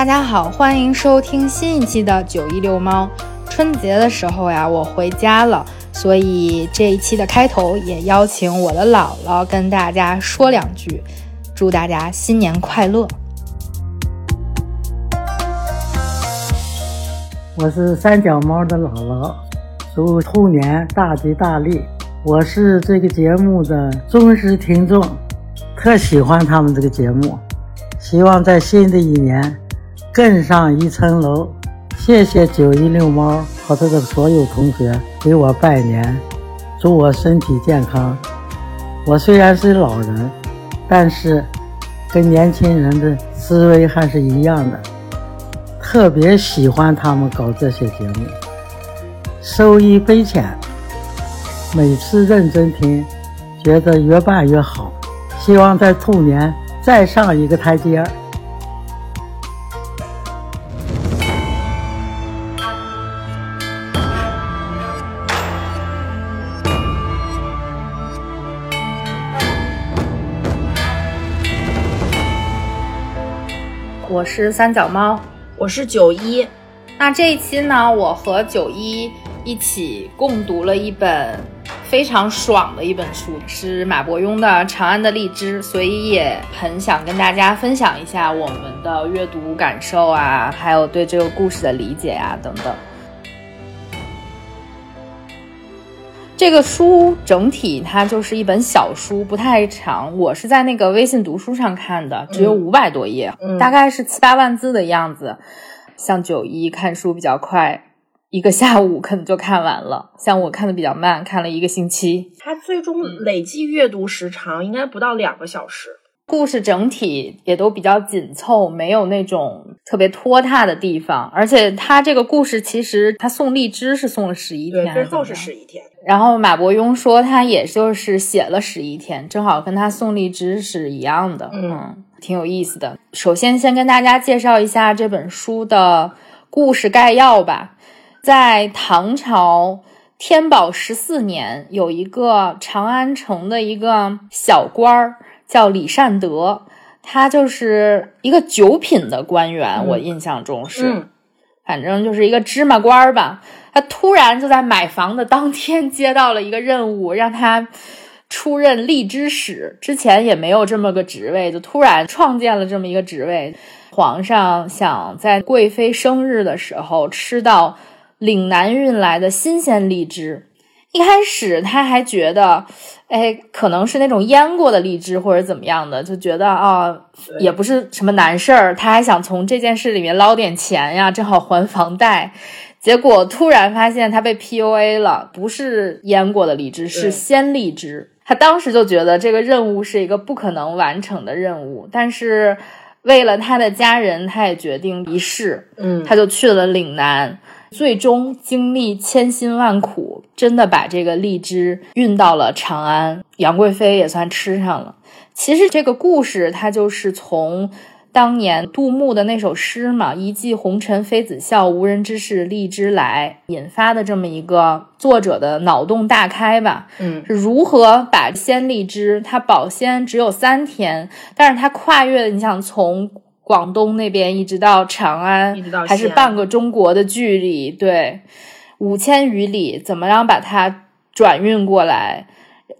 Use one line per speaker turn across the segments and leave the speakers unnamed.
大家好，欢迎收听新一期的九一遛猫。春节的时候呀，我回家了，所以这一期的开头也邀请我的姥姥跟大家说两句，祝大家新年快乐。
我是三脚猫的姥姥，祝兔年大吉大利。我是这个节目的忠实听众，特喜欢他们这个节目，希望在新的一年。更上一层楼，谢谢九一六猫和他的所有同学给我拜年，祝我身体健康。我虽然是老人，但是跟年轻人的思维还是一样的，特别喜欢他们搞这些节目，受益匪浅。每次认真听，觉得越办越好，希望在兔年再上一个台阶。
是三脚猫，
我是九一。
那这一期呢，我和九一一起共读了一本非常爽的一本书，是马伯庸的《长安的荔枝》，所以也很想跟大家分享一下我们的阅读感受啊，还有对这个故事的理解啊等等。这个书整体它就是一本小书，不太长。我是在那个微信读书上看的，只有五百多页，大概是七八万字的样子。像九一看书比较快，一个下午可能就看完了。像我看的比较慢，看了一个星期。
它最终累计阅读时长应该不到两个小时。
故事整体也都比较紧凑，没有那种特别拖沓的地方。而且他这个故事其实他送荔枝是送了十一天，
最后是十一天。
然后马伯庸说他也就是写了十一天，正好跟他送荔枝是一样的，嗯，挺有意思的。首先先跟大家介绍一下这本书的故事概要吧。在唐朝天宝十四年，有一个长安城的一个小官儿。叫李善德，他就是一个九品的官员，我印象中是，反正就是一个芝麻官儿吧。他突然就在买房的当天接到了一个任务，让他出任荔枝使。之前也没有这么个职位，就突然创建了这么一个职位。皇上想在贵妃生日的时候吃到岭南运来的新鲜荔枝。一开始他还觉得，哎，可能是那种腌过的荔枝或者怎么样的，就觉得啊，也不是什么难事儿。他还想从这件事里面捞点钱呀，正好还房贷。结果突然发现他被 PUA 了，不是腌过的荔枝，是鲜荔枝。他当时就觉得这个任务是一个不可能完成的任务，但是为了他的家人，他也决定一试。
嗯，
他就去了岭南。最终经历千辛万苦，真的把这个荔枝运到了长安，杨贵妃也算吃上了。其实这个故事它就是从当年杜牧的那首诗嘛，“一骑红尘妃子笑，无人知是荔枝来”引发的这么一个作者的脑洞大开吧。
嗯，
是如何把鲜荔枝它保鲜只有三天，但是它跨越，你想从。广东那边一直到长安，还是半个中国的距离，对，五千余里，怎么样把它转运过来？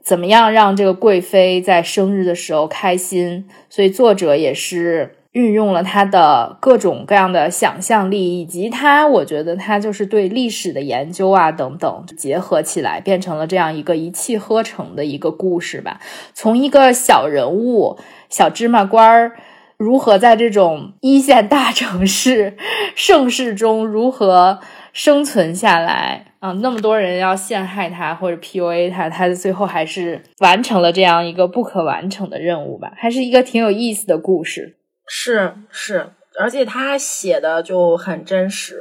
怎么样让这个贵妃在生日的时候开心？所以作者也是运用了他的各种各样的想象力，以及他，我觉得他就是对历史的研究啊等等结合起来，变成了这样一个一气呵成的一个故事吧。从一个小人物、小芝麻官儿。如何在这种一线大城市 盛世中如何生存下来啊？那么多人要陷害他或者 PUA 他，他最后还是完成了这样一个不可完成的任务吧？还是一个挺有意思的故事。
是是，而且他写的就很真实。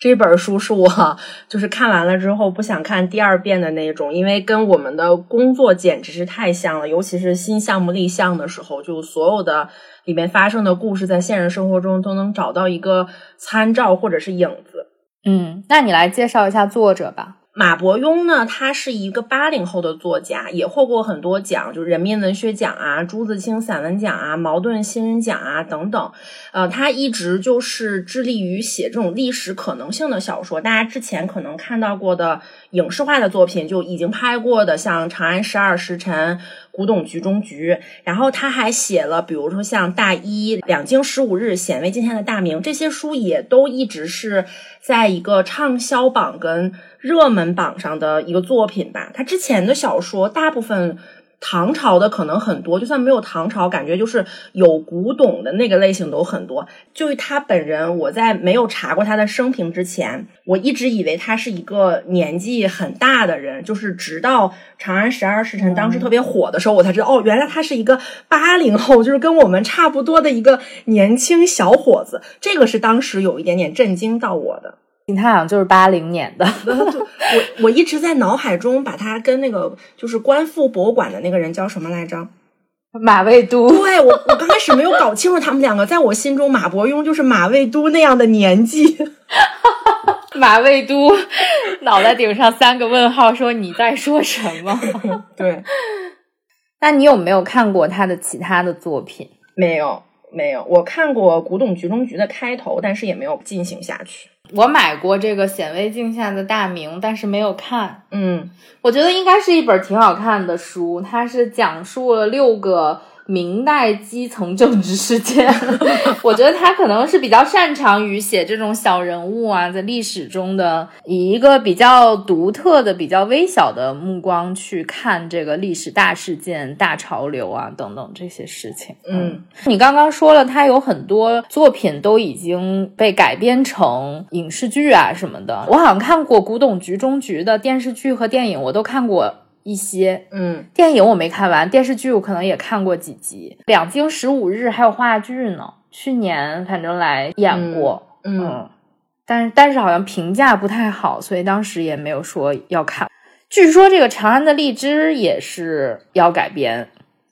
这本书是我就是看完了之后不想看第二遍的那种，因为跟我们的工作简直是太像了。尤其是新项目立项的时候，就所有的里面发生的故事，在现实生活中都能找到一个参照或者是影子。
嗯，那你来介绍一下作者吧。
马伯庸呢，他是一个八零后的作家，也获过很多奖，就是人民文学奖啊、朱自清散文奖啊、茅盾新人奖啊等等。呃，他一直就是致力于写这种历史可能性的小说。大家之前可能看到过的影视化的作品，就已经拍过的，像《长安十二时辰》。古董局中局，然后他还写了，比如说像《大一》《两京十五日》《显微镜下的大明》这些书，也都一直是在一个畅销榜跟热门榜上的一个作品吧。他之前的小说大部分。唐朝的可能很多，就算没有唐朝，感觉就是有古董的那个类型都很多。就他本人，我在没有查过他的生平之前，我一直以为他是一个年纪很大的人。就是直到《长安十二时辰》当时特别火的时候，我才知道哦，原来他是一个八零后，就是跟我们差不多的一个年轻小伙子。这个是当时有一点点震惊到我的。
他好像就是八零年的，
我我一直在脑海中把他跟那个就是观复博物馆的那个人叫什么来着？
马未都。
对我我刚开始没有搞清楚他们两个，在我心中马伯庸就是马未都那样的年纪。
马未都脑袋顶上三个问号，说你在说什么？
对，
那你有没有看过他的其他的作品？
没有，没有。我看过《古董局中局》的开头，但是也没有进行下去。
我买过这个显微镜下的大明，但是没有看。
嗯，
我觉得应该是一本挺好看的书，它是讲述了六个。明代基层政治事件，我觉得他可能是比较擅长于写这种小人物啊，在历史中的以一个比较独特的、比较微小的目光去看这个历史大事件、大潮流啊等等这些事情。
嗯，
你刚刚说了，他有很多作品都已经被改编成影视剧啊什么的。我好像看过《古董局中局》的电视剧和电影，我都看过。一些，
嗯，
电影我没看完，电视剧我可能也看过几集，《两京十五日》还有话剧呢，去年反正来演过，嗯，但是但是好像评价不太好，所以当时也没有说要看。据说这个《长安的荔枝》也是要改编。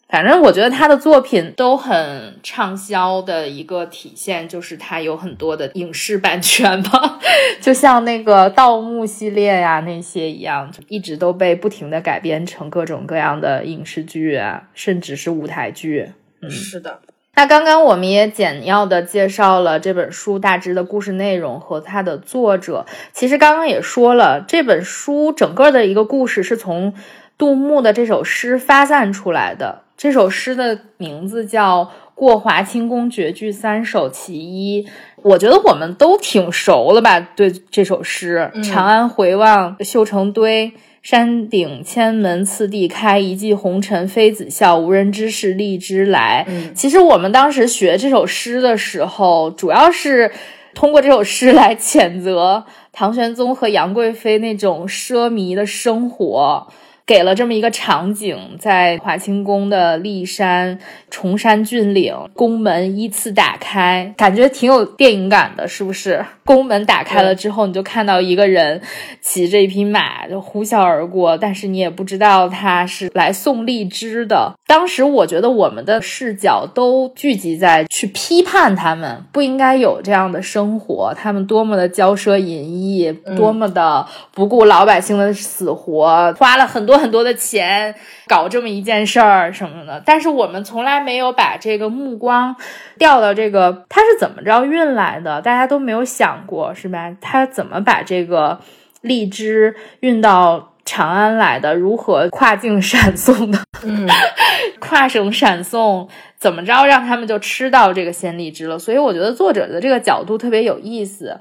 反正我觉得他的作品都很畅销的一个体现，就是他有很多的影视版权吧，就像那个盗墓系列呀那些一样，一直都被不停的改编成各种各样的影视剧啊，甚至是舞台剧。嗯，
是的。
那刚刚我们也简要的介绍了这本书大致的故事内容和它的作者。其实刚刚也说了，这本书整个的一个故事是从杜牧的这首诗发散出来的。这首诗的名字叫《过华清宫绝句三首其一》，我觉得我们都挺熟了吧？对这首诗，长安回望绣成堆，山顶千门次第开，一骑红尘妃子笑，无人知是荔枝来。其实我们当时学这首诗的时候，主要是通过这首诗来谴责唐玄宗和杨贵妃那种奢靡的生活。给了这么一个场景，在华清宫的骊山崇山峻岭，宫门依次打开，感觉挺有电影感的，是不是？宫门打开了之后，你就看到一个人骑着一匹马就呼啸而过，但是你也不知道他是来送荔枝的。当时我觉得我们的视角都聚集在去批判他们不应该有这样的生活，他们多么的骄奢淫逸，多么的不顾老百姓的死活，花了很多。很多的钱搞这么一件事儿什么的，但是我们从来没有把这个目光调到这个他是怎么着运来的，大家都没有想过是吧？他怎么把这个荔枝运到长安来的？如何跨境 闪送的？
嗯，
跨省闪送。怎么着让他们就吃到这个鲜荔枝了？所以我觉得作者的这个角度特别有意思，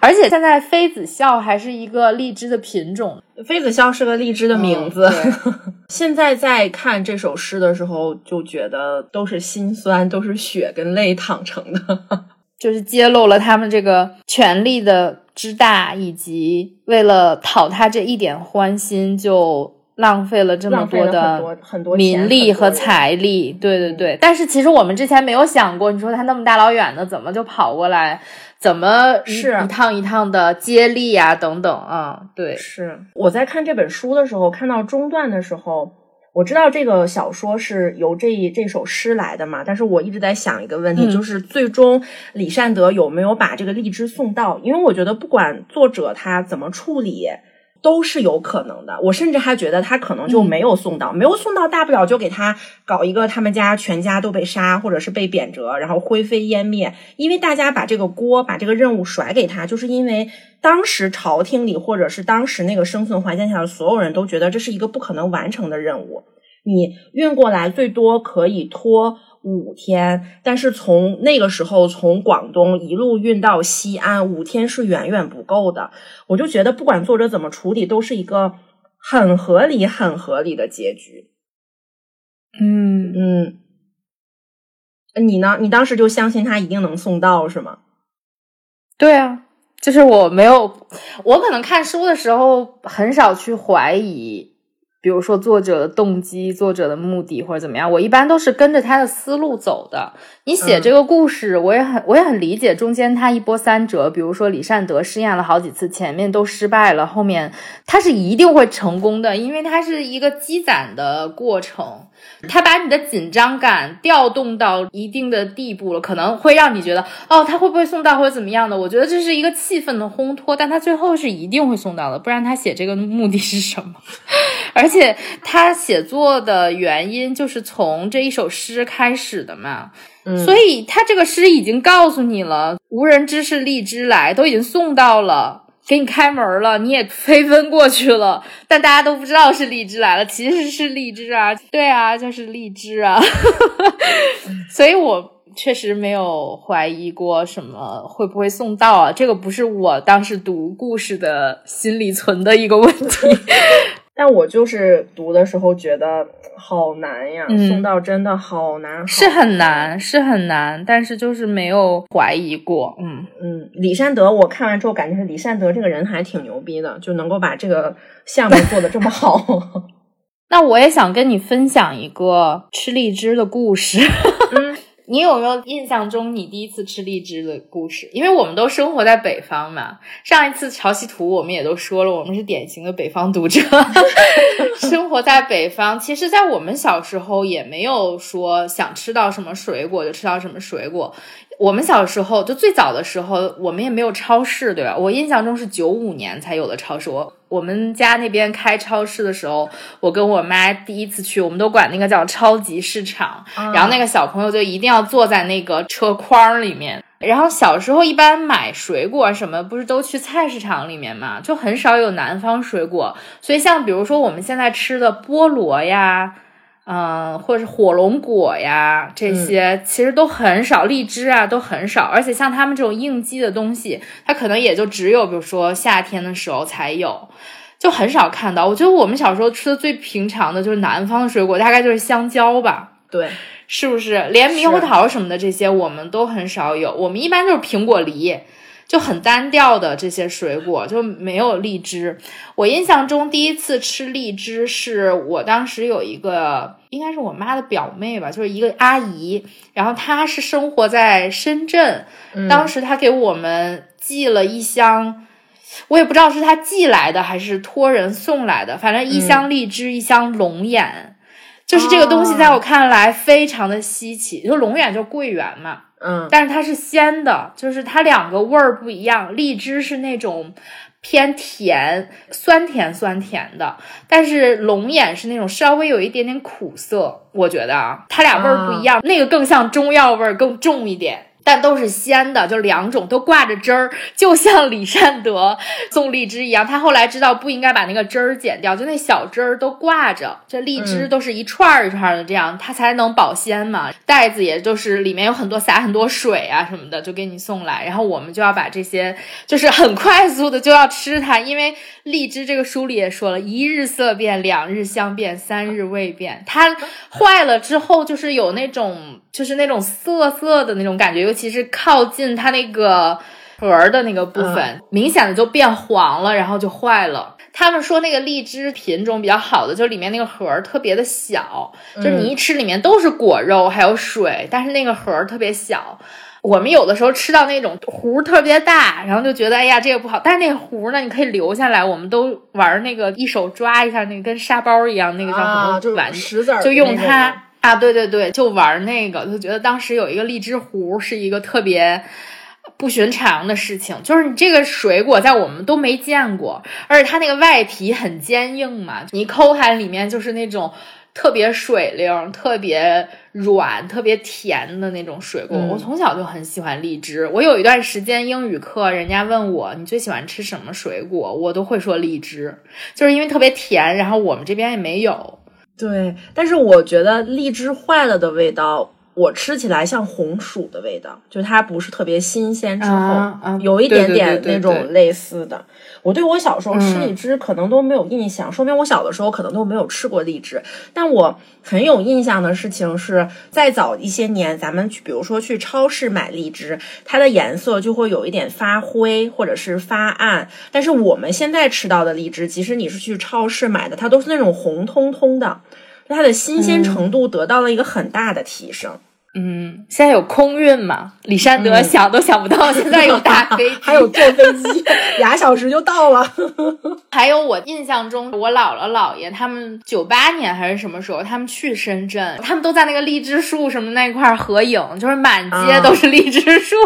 而且现在妃子笑还是一个荔枝的品种，
妃子笑是个荔枝的名字。现在在看这首诗的时候，就觉得都是心酸，都是血跟泪淌成的，
就是揭露了他们这个权力的之大，以及为了讨他这一点欢心就。浪费了这么多的名利和财力，对对对。但是其实我们之前没有想过，你说他那么大老远的，怎么就跑过来？怎么
是
一趟一趟的接力呀？等等啊，对。
是我在看这本书的时候，看到中段的时候，我知道这个小说是由这这首诗来的嘛。但是我一直在想一个问题，就是最终李善德有没有把这个荔枝送到？因为我觉得不管作者他怎么处理。都是有可能的。我甚至还觉得他可能就没有送到，没有送到，大不了就给他搞一个他们家全家都被杀，或者是被贬谪，然后灰飞烟灭。因为大家把这个锅、把这个任务甩给他，就是因为当时朝廷里或者是当时那个生存环境下的所有人都觉得这是一个不可能完成的任务。你运过来最多可以拖。五天，但是从那个时候从广东一路运到西安，五天是远远不够的。我就觉得不管作者怎么处理，都是一个很合理、很合理的结局。
嗯
嗯，你呢？你当时就相信他一定能送到是吗？
对啊，就是我没有，我可能看书的时候很少去怀疑。比如说作者的动机、作者的目的或者怎么样，我一般都是跟着他的思路走的。你写这个故事，我也很我也很理解中间他一波三折。比如说李善德试验了好几次，前面都失败了，后面他是一定会成功的，因为他是一个积攒的过程。他把你的紧张感调动到一定的地步了，可能会让你觉得哦，他会不会送到或者怎么样的？我觉得这是一个气氛的烘托，但他最后是一定会送到的，不然他写这个目的是什么？而且他写作的原因就是从这一首诗开始的嘛，所以他这个诗已经告诉你了，无人知是荔枝来，都已经送到了。给你开门了，你也飞奔过去了，但大家都不知道是荔枝来了，其实是荔枝啊，对啊，就是荔枝啊，所以我确实没有怀疑过什么会不会送到啊，这个不是我当时读故事的心里存的一个问题。
但我就是读的时候觉得好难呀，送到真的好难，
是很难，是很难，但是就是没有怀疑过。嗯
嗯，李善德，我看完之后感觉是李善德这个人还挺牛逼的，就能够把这个项目做的这么好。
那我也想跟你分享一个吃荔枝的故事。
嗯。
你有没有印象中你第一次吃荔枝的故事？因为我们都生活在北方嘛。上一次潮汐图我们也都说了，我们是典型的北方读者 生活在北方。其实，在我们小时候也没有说想吃到什么水果就吃到什么水果。我们小时候就最早的时候，我们也没有超市，对吧？我印象中是九五年才有的超市。我我们家那边开超市的时候，我跟我妈第一次去，我们都管那个叫超级市场。然后那个小朋友就一定要坐在那个车筐里面。然后小时候一般买水果什么，不是都去菜市场里面嘛，就很少有南方水果。所以像比如说我们现在吃的菠萝呀。嗯，或者是火龙果呀，这些其实都很少，荔枝啊都很少，而且像他们这种应季的东西，它可能也就只有比如说夏天的时候才有，就很少看到。我觉得我们小时候吃的最平常的就是南方的水果，大概就是香蕉吧，
对，
是不是？连猕猴桃什么的这些我们都很少有，我们一般就是苹果梨。就很单调的这些水果就没有荔枝。我印象中第一次吃荔枝是我当时有一个应该是我妈的表妹吧，就是一个阿姨，然后她是生活在深圳，当时她给我们寄了一箱，我也不知道是她寄来的还是托人送来的，反正一箱荔枝，一箱龙眼，就是这个东西在我看来非常的稀奇，就龙眼就桂圆嘛。
嗯，
但是它是鲜的，就是它两个味儿不一样。荔枝是那种偏甜，酸甜酸甜的，但是龙眼是那种稍微有一点点苦涩。我觉得啊，它俩味儿不一样，那个更像中药味儿更重一点。但都是鲜的，就两种都挂着汁儿，就像李善德送荔枝一样。他后来知道不应该把那个汁儿剪掉，就那小汁儿都挂着。这荔枝都是一串儿一串儿的，这样它才能保鲜嘛。袋子也就是里面有很多撒很多水啊什么的，就给你送来。然后我们就要把这些，就是很快速的就要吃它，因为荔枝这个书里也说了一日色变，两日香变，三日味变。它坏了之后，就是有那种。就是那种涩涩的那种感觉，尤其是靠近它那个核的那个部分，明显的就变黄了，然后就坏了。他们说那个荔枝品种比较好的，就里面那个核特别的小，就是你一吃里面都是果肉还有水，但是那个核特别小。我们有的时候吃到那种核特别大，然后就觉得哎呀这个不好，但是那个核呢你可以留下来。我们都玩那个一手抓一下那个跟沙包一样那个叫什么玩
石子，
就用它。啊，对对对，就玩那个，就觉得当时有一个荔枝核是一个特别不寻常的事情，就是你这个水果在我们都没见过，而且它那个外皮很坚硬嘛，你抠开里面就是那种特别水灵、特别软、特别甜的那种水果。我从小就很喜欢荔枝，我有一段时间英语课，人家问我你最喜欢吃什么水果，我都会说荔枝，就是因为特别甜，然后我们这边也没有。
对，但是我觉得荔枝坏了的味道。我吃起来像红薯的味道，就它不是特别新鲜，之后有一点点那种类似的。我对我小时候吃荔枝可能都没有印象，说明我小的时候可能都没有吃过荔枝。但我很有印象的事情是，再早一些年，咱们去，比如说去超市买荔枝，它的颜色就会有一点发灰或者是发暗。但是我们现在吃到的荔枝，即使你是去超市买的，它都是那种红彤彤的，它的新鲜程度得到了一个很大的提升。
嗯，现在有空运嘛？李山德想都想不到，现在有大飞机，
还有坐飞机，俩小时就到了。
还有我印象中，我姥姥姥爷他们九八年还是什么时候，他们去深圳，他们都在那个荔枝树什么那块合影，就是满街都是荔枝树。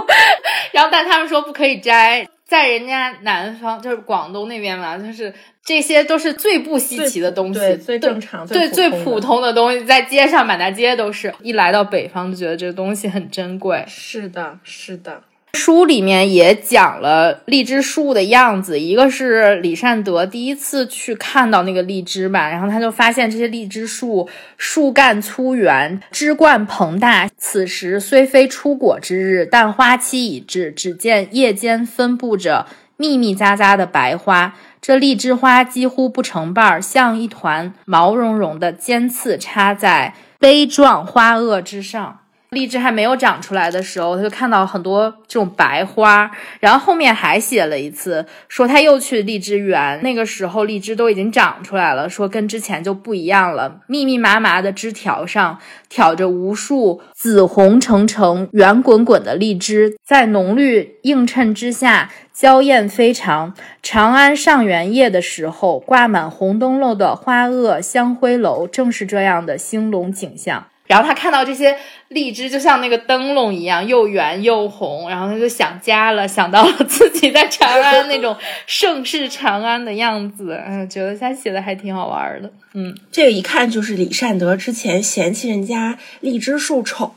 然后，但他们说不可以摘，在人家南方，就是广东那边嘛，就是。这些都是最不稀奇的东西，
最正常、
最最普通的东西，在街上满大街都是。一来到北方，就觉得这个东西很珍贵。
是的，是的。
书里面也讲了荔枝树的样子，一个是李善德第一次去看到那个荔枝吧，然后他就发现这些荔枝树树干粗圆，枝冠膨大。此时虽非出果之日，但花期已至，只见叶间分布着密密匝匝的白花。这荔枝花几乎不成瓣儿，像一团毛茸茸的尖刺插在杯状花萼之上。荔枝还没有长出来的时候，他就看到很多这种白花。然后后面还写了一次，说他又去荔枝园，那个时候荔枝都已经长出来了，说跟之前就不一样了。密密麻麻的枝条上挑着无数紫红澄澄、圆滚滚的荔枝，在浓绿映衬之下娇艳非常。长安上元夜的时候，挂满红灯笼的花萼香灰楼，正是这样的兴隆景象。然后他看到这些荔枝就像那个灯笼一样，又圆又红，然后他就想家了，想到了自己在长安那种盛世长安的样子，嗯，觉得他写的还挺好玩的。嗯，
这个一看就是李善德之前嫌弃人家荔枝树丑，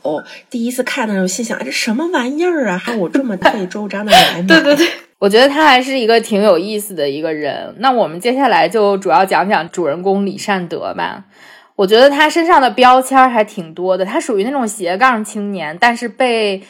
第一次看的时候心想这什么玩意儿啊，还有这么 费周章的来买。
对对对，我觉得他还是一个挺有意思的一个人。那我们接下来就主要讲讲主人公李善德吧。我觉得他身上的标签还挺多的，他属于那种斜杠青年，但是被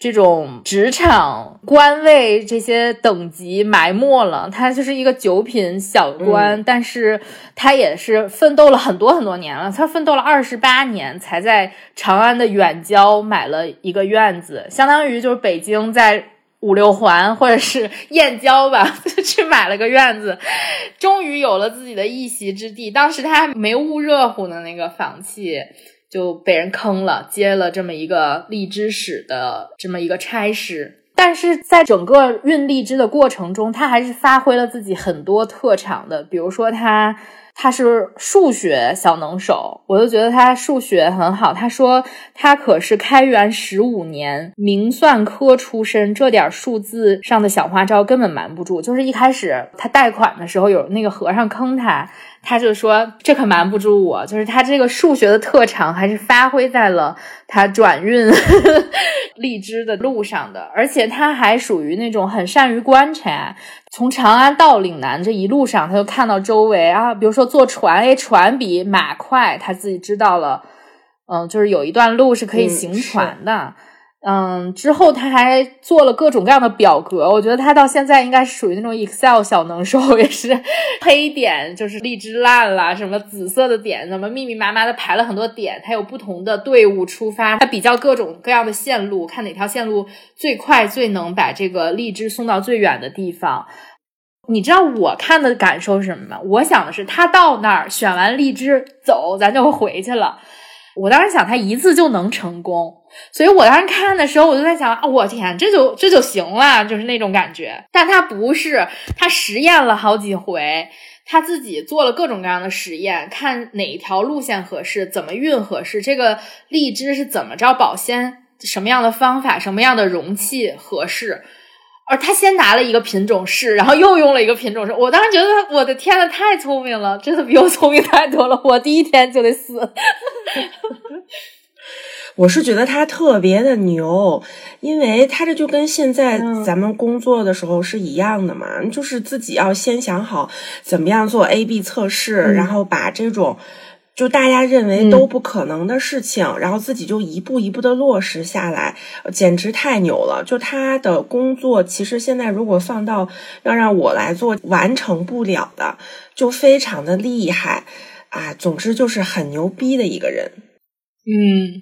这种职场官位这些等级埋没了。他就是一个九品小官，但是他也是奋斗了很多很多年了，他奋斗了二十八年，才在长安的远郊买了一个院子，相当于就是北京在。五六环或者是燕郊吧，就去买了个院子，终于有了自己的一席之地。当时他还没捂热乎的那个房契就被人坑了，接了这么一个荔枝使的这么一个差事。但是在整个运荔枝的过程中，他还是发挥了自己很多特长的，比如说他。他是数学小能手，我就觉得他数学很好。他说他可是开元十五年明算科出身，这点数字上的小花招根本瞒不住。就是一开始他贷款的时候，有那个和尚坑他。他就说：“这可瞒不住我，就是他这个数学的特长还是发挥在了他转运 荔枝的路上的，而且他还属于那种很善于观察。从长安到岭南这一路上，他就看到周围啊，比如说坐船，哎，船比马快，他自己知道了，嗯，就是有一段路是可以行船的。”嗯，嗯之后他还做了各种各样的表格，我觉得他到现在应该是属于那种 Excel 小能手，也是黑点就是荔枝烂了，什么紫色的点，怎么密密麻麻的排了很多点，他有不同的队伍出发，他比较各种各样的线路，看哪条线路最快最能把这个荔枝送到最远的地方。你知道我看的感受是什么吗？我想的是他到那儿选完荔枝走，咱就回去了。我当时想他一次就能成功。所以我当时看的时候，我就在想啊，我天，这就这就行了，就是那种感觉。但他不是，他实验了好几回，他自己做了各种各样的实验，看哪条路线合适，怎么运合适，这个荔枝是怎么着保鲜什么样的方法、什么样的容器合适。而他先拿了一个品种试，然后又用了一个品种试。我当时觉得，我的天呐，太聪明了，真的比我聪明太多了。我第一天就得死。
我是觉得他特别的牛，因为他这就跟现在咱们工作的时候是一样的嘛，就是自己要先想好怎么样做 A B 测试，然后把这种。就大家认为都不可能的事情，然后自己就一步一步的落实下来，简直太牛了。就他的工作，其实现在如果放到要让我来做，完成不了的，就非常的厉害啊。总之就是很牛逼的一个人。
嗯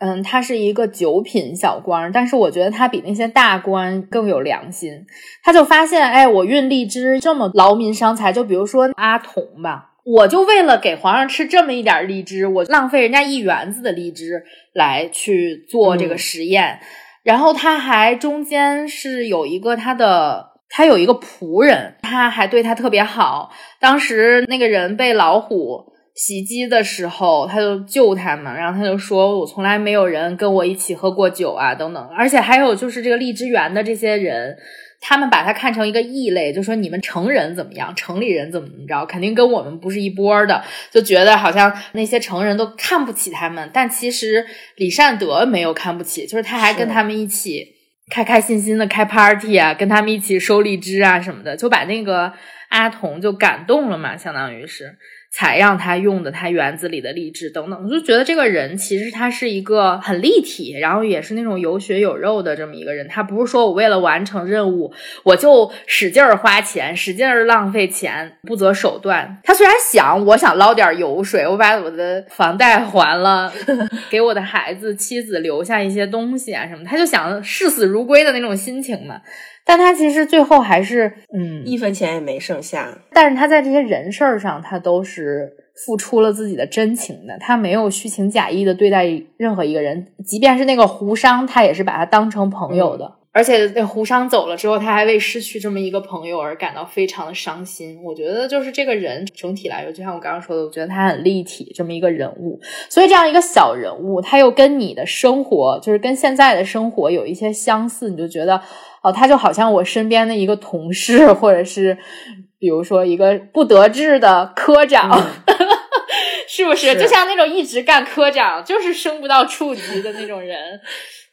嗯，他是一个九品小官，但是我觉得他比那些大官更有良心。他就发现，哎，我运荔枝这么劳民伤财，就比如说阿童吧。我就为了给皇上吃这么一点荔枝，我浪费人家一园子的荔枝来去做这个实验，然后他还中间是有一个他的，他有一个仆人，他还对他特别好。当时那个人被老虎袭击的时候，他就救他嘛，然后他就说：“我从来没有人跟我一起喝过酒啊，等等。”而且还有就是这个荔枝园的这些人。他们把他看成一个异类，就说你们成人怎么样，城里人怎么怎么着，肯定跟我们不是一波的，就觉得好像那些成人都看不起他们。但其实李善德没有看不起，就是他还跟他们一起开开心心的开 party 啊，跟他们一起收荔枝啊什么的，就把那个阿童就感动了嘛，相当于是。才让他用的他园子里的荔枝等等，我就觉得这个人其实他是一个很立体，然后也是那种有血有肉的这么一个人。他不是说我为了完成任务，我就使劲儿花钱，使劲儿浪费钱，不择手段。他虽然想，我想捞点油水，我把我的房贷还了，给我的孩子妻子留下一些东西啊什么，他就想视死如归的那种心情嘛。但他其实最后还是，嗯，
一分钱也没剩下。
但是他在这些人事儿上，他都是付出了自己的真情的，他没有虚情假意的对待任何一个人，即便是那个胡商，他也是把他当成朋友的。而且那胡商走了之后，他还为失去这么一个朋友而感到非常的伤心。我觉得就是这个人整体来说，就像我刚刚说的，我觉得他很立体，这么一个人物。所以这样一个小人物，他又跟你的生活，就是跟现在的生活有一些相似，你就觉得哦，他就好像我身边的一个同事，或者是比如说一个不得志的科长，是不是？就像那种一直干科长，就是升不到处级的那种人，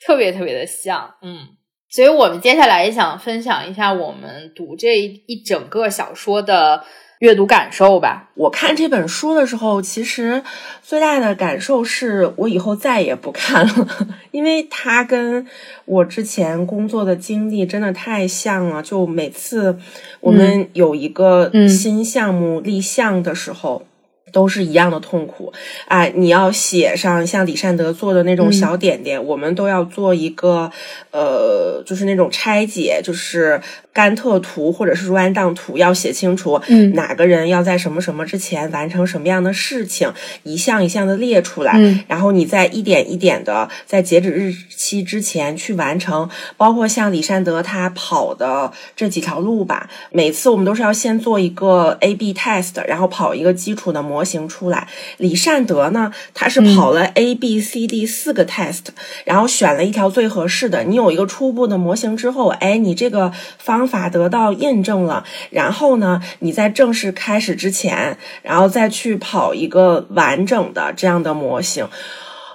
特别特别的像，嗯。所以我们接下来也想分享一下我们读这一整个小说的阅读感受吧。
我看这本书的时候，其实最大的感受是我以后再也不看了，因为它跟我之前工作的经历真的太像了。就每次我们有一个新项目立项的时候。都是一样的痛苦哎！你要写上像李善德做的那种小点点，我们都要做一个呃，就是那种拆解，就是。甘特图或者是 rundown 图要写清楚，嗯，哪个人要在什么什么之前完成什么样的事情，一项一项的列出来，嗯，然后你再一点一点的在截止日期之前去完成。包括像李善德他跑的这几条路吧，每次我们都是要先做一个 A/B test，然后跑一个基础的模型出来。李善德呢，他是跑了 A、B、C、D 四个 test，然后选了一条最合适的。你有一个初步的模型之后，哎，你这个方。法得到验证了，然后呢，你在正式开始之前，然后再去跑一个完整的这样的模型，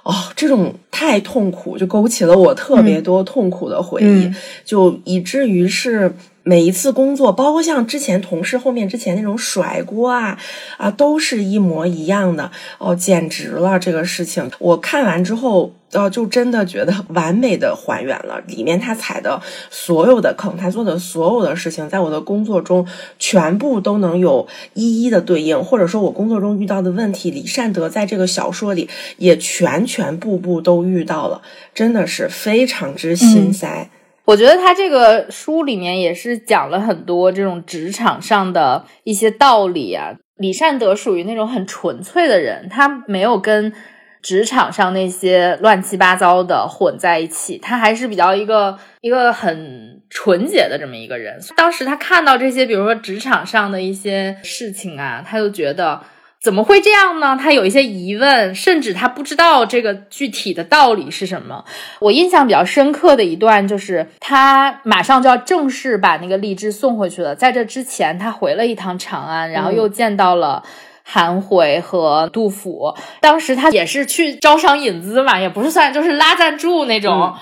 哦，这种太痛苦，就勾起了我特别多痛苦的回忆，就以至于是。每一次工作，包括像之前同事后面之前那种甩锅啊啊，都是一模一样的哦，简直了！这个事情我看完之后，呃，就真的觉得完美的还原了里面他踩的所有的坑，他做的所有的事情，在我的工作中全部都能有一一的对应，或者说我工作中遇到的问题，李善德在这个小说里也全全部部都遇到了，真的是非常之心塞。
我觉得他这个书里面也是讲了很多这种职场上的一些道理啊。李善德属于那种很纯粹的人，他没有跟职场上那些乱七八糟的混在一起，他还是比较一个一个很纯洁的这么一个人。当时他看到这些，比如说职场上的一些事情啊，他就觉得。怎么会这样呢？他有一些疑问，甚至他不知道这个具体的道理是什么。我印象比较深刻的一段就是，他马上就要正式把那个荔枝送回去了，在这之前，他回了一趟长安，然后又见到了。韩回和杜甫，当时他也是去招商引资嘛，也不是算就是拉赞助那种，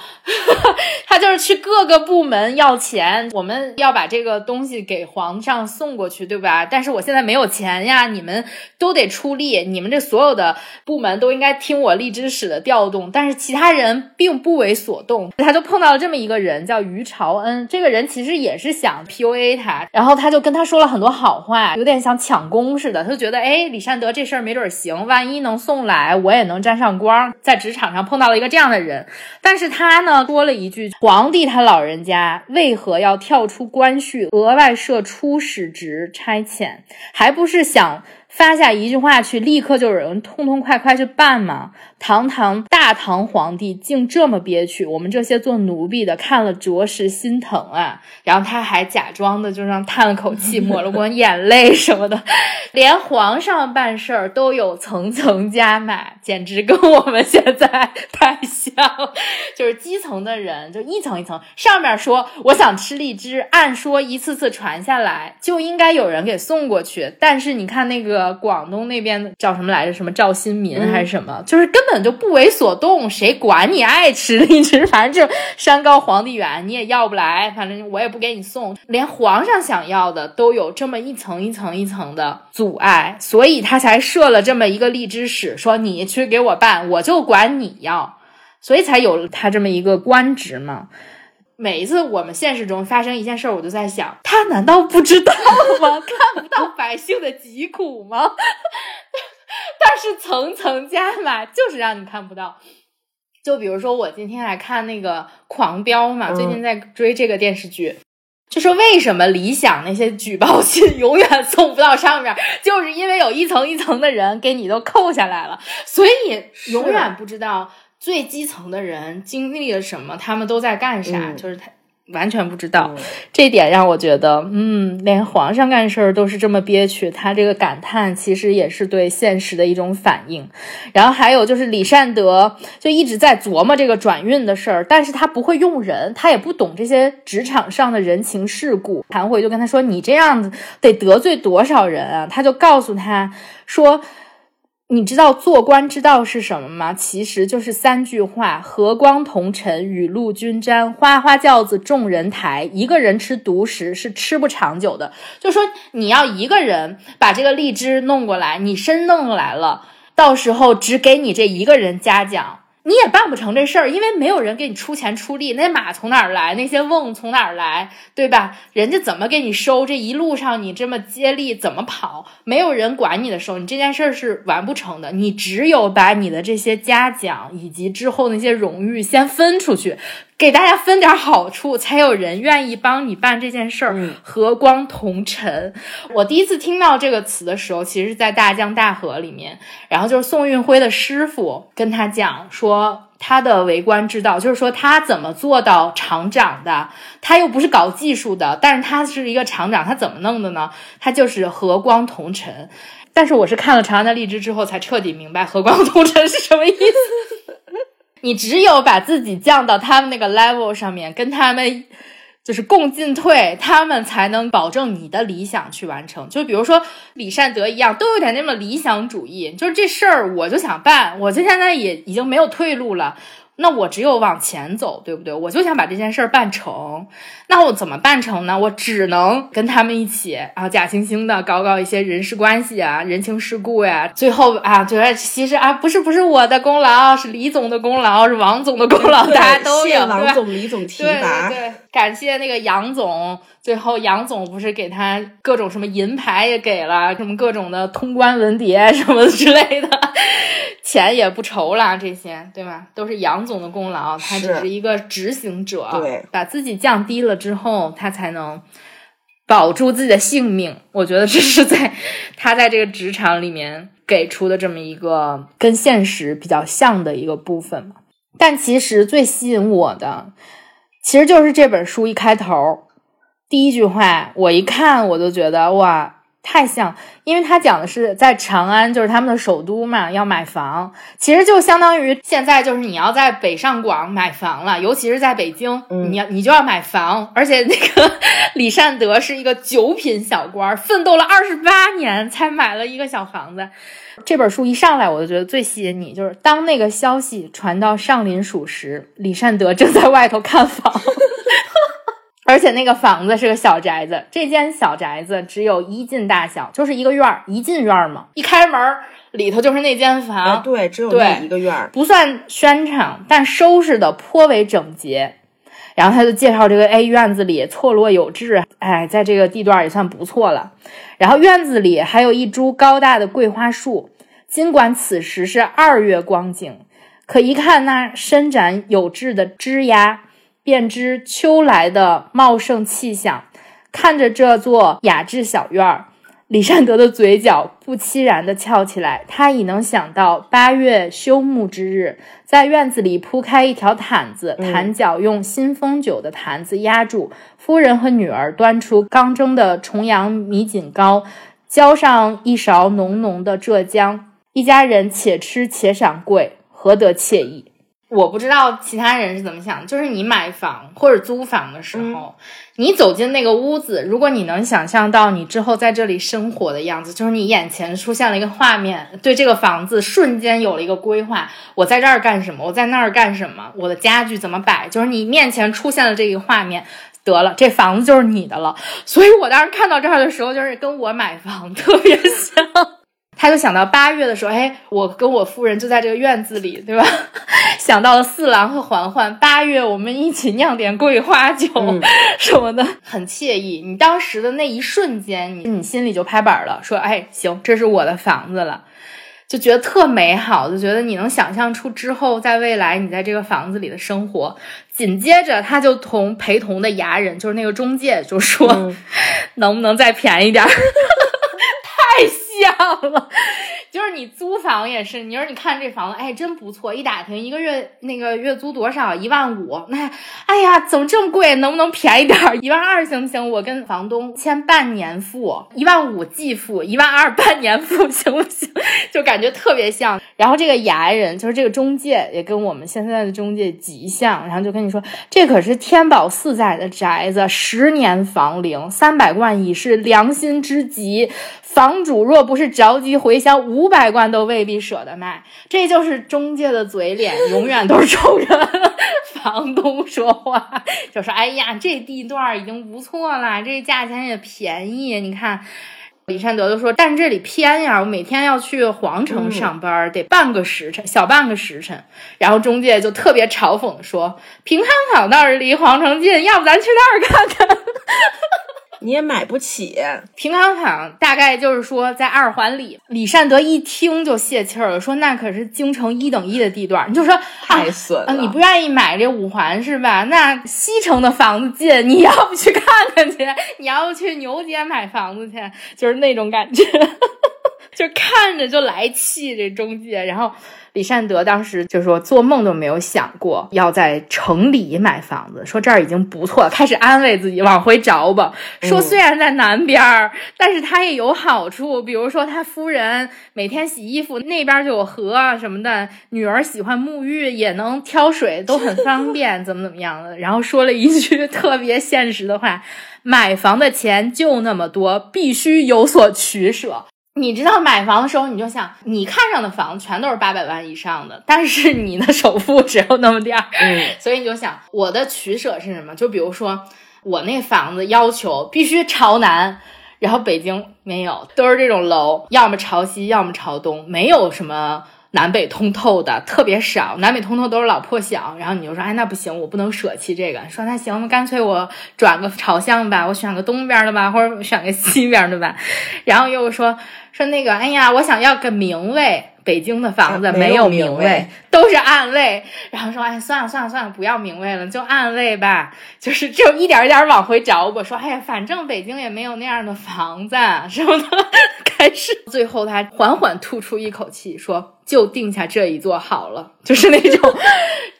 他就是去各个部门要钱，我们要把这个东西给皇上送过去，对吧？但是我现在没有钱呀，你们都得出力，你们这所有的部门都应该听我荔枝使的调动，但是其他人并不为所动。他就碰到了这么一个人，叫于朝恩，这个人其实也是想 PUA 他，然后他就跟他说了很多好话，有点像抢功似的，他就觉得哎。李善德这事儿没准儿行，万一能送来，我也能沾上光。在职场上碰到了一个这样的人，但是他呢说了一句：“皇帝他老人家为何要跳出官序，额外设初始职差遣，还不是想？”发下一句话去，立刻就有人痛痛快快去办嘛！堂堂大唐皇帝竟这么憋屈，我们这些做奴婢的看了着实心疼啊。然后他还假装的就让叹了口气，抹了 抹眼泪什么的。连皇上办事儿都有层层加码，简直跟我们现在太像。就是基层的人就一层一层，上面说我想吃荔枝，按说一次次传下来就应该有人给送过去，但是你看那个。广东那边叫什么来着？什么赵新民还是什么？就是根本就不为所动，谁管你爱吃荔枝？反正就山高皇帝远，你也要不来。反正我也不给你送，连皇上想要的都有这么一层一层一层的阻碍，所以他才设了这么一个荔枝使，说你去给我办，我就管你要，所以才有了他这么一个官职嘛。每一次我们现实中发生一件事儿，我就在想，他难道不知道吗？看不到百姓的疾苦吗？但是层层加码，就是让你看不到。就比如说，我今天还看那个《狂飙》嘛，最近在追这个电视剧，就说为什么理想那些举报信 永远送不到上面，就是因为有一层一层的人给你都扣下来了，所以你永远不知道。最基层的人经历了什么？他们都在干啥？就是他完全不知道，这点让我觉得，嗯，连皇上干事儿都是这么憋屈。他这个感叹其实也是对现实的一种反应。然后还有就是李善德就一直在琢磨这个转运的事儿，但是他不会用人，他也不懂这些职场上的人情世故。谭慧就跟他说：“你这样子得得罪多少人啊？”他就告诉他说。你知道做官之道是什么吗？其实就是三句话：和光同尘，雨露均沾，花花轿子众人抬。一个人吃独食是吃不长久的。就说你要一个人把这个荔枝弄过来，你身弄来了，到时候只给你这一个人嘉奖。你也办不成这事儿，因为没有人给你出钱出力，那马从哪儿来？那些瓮从哪儿来？对吧？人家怎么给你收？这一路上你这么接力怎么跑？没有人管你的时候，你这件事儿是完不成的。你只有把你的这些嘉奖以及之后那些荣誉先分出去。给大家分点好处，才有人愿意帮你办这件事儿。和光同尘，我第一次听到这个词的时候，其实是在《大江大河》里面。然后就是宋运辉的师傅跟他讲说，他的为官之道，就是说他怎么做到厂长的。他又不是搞技术的，但是他是一个厂长，他怎么弄的呢？他就是和光同尘。但是我是看了《长安的荔枝》之后，才彻底明白“和光同尘”是什么意思。你只有把自己降到他们那个 level 上面，跟他们就是共进退，他们才能保证你的理想去完成。就比如说李善德一样，都有点那么理想主义，就是这事儿我就想办，我就现在也已经没有退路了。那我只有往前走，对不对？我就想把这件事儿办成。那我怎么办成呢？我只能跟他们一起，然后假惺惺的搞搞一些人事关系啊、人情世故呀。最后啊，觉得其实啊，不是不是我的功劳，是李总的功劳，是王总的功劳，大家都有。
王总、李总提拔，
对，感谢那个杨总。最后杨总不是给他各种什么银牌也给了，什么各种的通关文牒什么之类的。钱也不愁了，这些对吧？都是杨总的功劳，他只是一个执行者，
对，
把自己降低了之后，他才能保住自己的性命。我觉得这是在他在这个职场里面给出的这么一个跟现实比较像的一个部分嘛。但其实最吸引我的，其实就是这本书一开头第一句话，我一看我就觉得哇。太像，因为他讲的是在长安，就是他们的首都嘛，要买房，其实就相当于现在就是你要在北上广买房了，尤其是在北京，你要你就要买房，而且那个 李善德是一个九品小官，奋斗了二十八年才买了一个小房子。这本书一上来，我就觉得最吸引你，就是当那个消息传到上林署时，李善德正在外头看房。而且那个房子是个小宅子，这间小宅子只有一进大小，就是一个院儿，一进院儿嘛，一开门里头就是那间房。
对，只有那一个院儿，
不算轩敞，但收拾的颇为整洁。然后他就介绍这个，哎，院子里错落有致，哎，在这个地段也算不错了。然后院子里还有一株高大的桂花树，尽管此时是二月光景，可一看那伸展有致的枝丫。便知秋来的茂盛气象。看着这座雅致小院儿，李善德的嘴角不期然地翘起来。他已能想到八月休沐之日，在院子里铺开一条毯子，坛角用新丰酒的坛子压住。夫人和女儿端出刚蒸的重阳米锦糕，浇上一勺浓浓的浙江，一家人且吃且赏桂，何得惬意？我不知道其他人是怎么想，就是你买房或者租房的时候，你走进那个屋子，如果你能想象到你之后在这里生活的样子，就是你眼前出现了一个画面，对这个房子瞬间有了一个规划，我在这儿干什么，我在那儿干什么，我的家具怎么摆，就是你面前出现了这个画面，得了，这房子就是你的了。所以我当时看到这儿的时候，就是跟我买房特别像。他就想到八月的时候，哎，我跟我夫人就在这个院子里，对吧？想到了四郎和环环，八月我们一起酿点桂花酒 什么的，很惬意。你当时的那一瞬间，你你心里就拍板了，说，哎，行，这是我的房子了，就觉得特美好，就觉得你能想象出之后在未来你在这个房子里的生活。紧接着，他就同陪同的牙人，就是那个中介，就说，能不能再便宜点？太 像了，就是你租房也是，你说你看这房子，哎，真不错。一打听，一个月那个月租多少？一万五。那，哎呀，怎么这么贵？能不能便宜点？一万二行不行？我跟房东签半年付，一万五季付，一万二半年付，行不行？就感觉特别像。然后这个牙人，就是这个中介，也跟我们现在的中介极像。然后就跟你说，这可是天宝四载的宅子，十年房龄，三百贯已是良心之极。房主若不是着急回乡，五百贯都未必舍得卖。这就是中介的嘴脸，永远都是冲着房东说话，就说：“哎呀，这地段已经不错了，这价钱也便宜。你看。”李善德就说：“但这里偏呀，我每天要去皇城上班，得半个时辰，小半个时辰。”然后中介就特别嘲讽说：“平康坊倒是离皇城近，要不咱去那儿看看。”
你也买不起
平康坊，大概就是说在二环里。李善德一听就泄气儿了，说那可是京城一等一的地段。你就说
太损了，
你不愿意买这五环是吧？那西城的房子近，你要不去看看去？你要不去牛街买房子去？就是那种感觉，就看着就来气这中介，然后。李善德当时就说，做梦都没有想过要在城里买房子，说这儿已经不错，开始安慰自己，往回找吧。说虽然在南边儿，但是他也有好处，比如说他夫人每天洗衣服，那边就有河啊什么的，女儿喜欢沐浴，也能挑水，都很方便，怎么怎么样的。然后说了一句特别现实的话：买房的钱就那么多，必须有所取舍。你知道买房的时候，你就想，你看上的房子全都是八百万以上的，但是你的首付只有那么点儿，嗯，所以你就想，我的取舍是什么？就比如说，我那房子要求必须朝南，然后北京没有，都是这种楼，要么朝西，要么朝东，没有什么。南北通透的特别少，南北通透都是老破小。然后你就说，哎，那不行，我不能舍弃这个。说那行，那干脆我转个朝向吧，我选个东边的吧，或者选个西边的吧。然后又说，说那个，哎呀，我想要个明位。北京的房子
没
有明
位，
都是暗位。然后说，哎，算了算了算了，不要明位了，就暗位吧。就是就一点一点往回找。我说，哎呀，反正北京也没有那样的房子什么的。开始，最后他缓缓吐出一口气，说。就定下这一座好了，就是那种，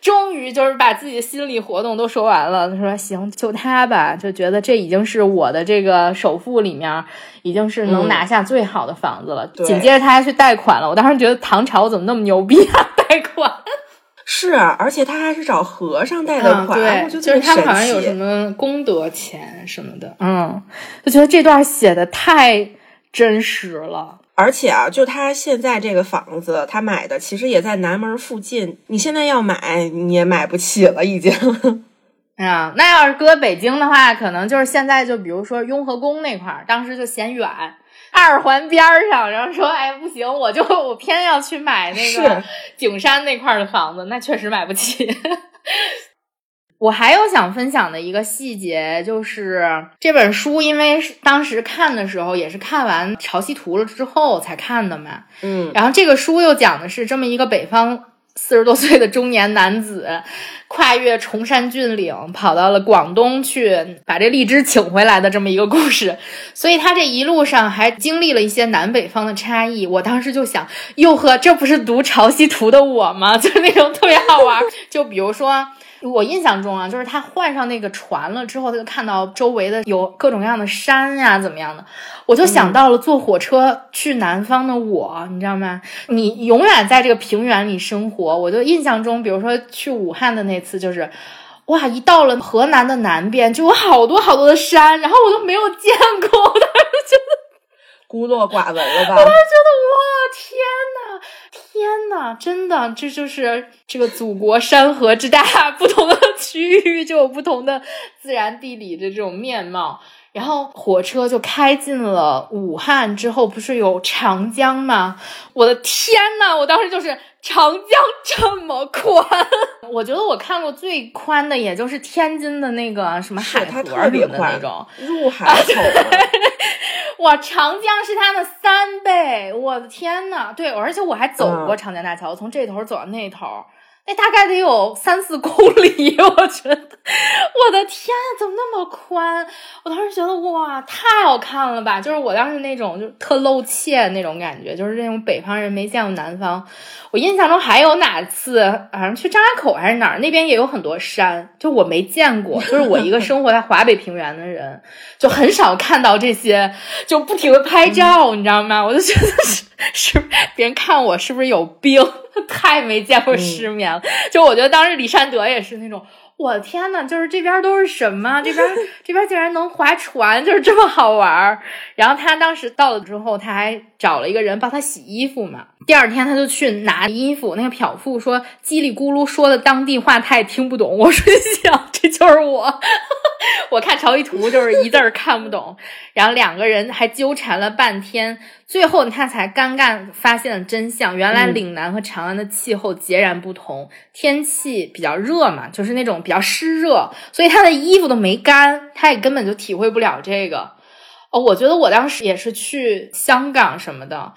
终于就是把自己的心理活动都说完了。他说：“行，就他吧，就觉得这已经是我的这个首付里面，已经是能拿下最好的房子了。”紧接着他还去贷款了。我当时觉得唐朝怎么那么牛逼啊？贷款
是，而且他还是找和尚贷的款，
对，就是他好像有什么功德钱什么的。嗯，就觉得这段写的太真实了。
而且啊，就他现在这个房子，他买的其实也在南门附近。你现在要买，你也买不起了，已经。
啊，那要是搁北京的话，可能就是现在，就比如说雍和宫那块儿，当时就嫌远，二环边上，然后说，哎，不行，我就我偏要去买那个景山那块儿的房子，那确实买不起。我还有想分享的一个细节，就是这本书，因为当时看的时候也是看完《潮汐图》了之后才看的嘛。
嗯，
然后这个书又讲的是这么一个北方四十多岁的中年男子，跨越崇山峻岭，跑到了广东去把这荔枝请回来的这么一个故事。所以他这一路上还经历了一些南北方的差异。我当时就想，哟呵，这不是读《潮汐图》的我吗？就是那种特别好玩。就比如说。我印象中啊，就是他换上那个船了之后，他就看到周围的有各种各样的山呀，怎么样的，我就想到了坐火车去南方的我，你知道吗？你永远在这个平原里生活，我就印象中，比如说去武汉的那次，就是哇，一到了河南的南边，就有好多好多的山，然后我都没有见过，我当时觉得。
孤陋寡闻了吧？
我当时觉得哇，天呐，真的，这就是这个祖国山河之大，不同的区域就有不同的自然地理的这种面貌。然后火车就开进了武汉之后，不是有长江吗？我的天呐，我当时就是长江这么宽，我觉得我看过最宽的也就是天津的那个什么海河
特别
的那种
入海口。
哇，长江是它的三倍！我的天呐，对，而且我还走过长江大桥，从这头走到那头。那大概得有三四公里，我觉得，我的天，怎么那么宽？我当时觉得哇，太好看了吧！就是我当时那种就特露怯那种感觉，就是那种北方人没见过南方。我印象中还有哪次，好像去张家口还是哪儿，那边也有很多山，就我没见过。就是我一个生活在华北平原的人，就很少看到这些，就不停的拍照，你知道吗？我就觉得是 是别人看我是不是有病？太没见过世面了，就我觉得当时李善德也是那种，我的天呐，就是这边都是什么？这边这边竟然能划船，就是这么好玩儿。然后他当时到了之后，他还找了一个人帮他洗衣服嘛。第二天他就去拿衣服，那个漂妇说叽里咕噜说的当地话，他也听不懂。我说想，这就是我。我看潮汐图就是一字儿看不懂，然后两个人还纠缠了半天，最后他才尴尬发现了真相。原来岭南和长安的气候截然不同，天气比较热嘛，就是那种比较湿热，所以他的衣服都没干，他也根本就体会不了这个。哦，我觉得我当时也是去香港什么的。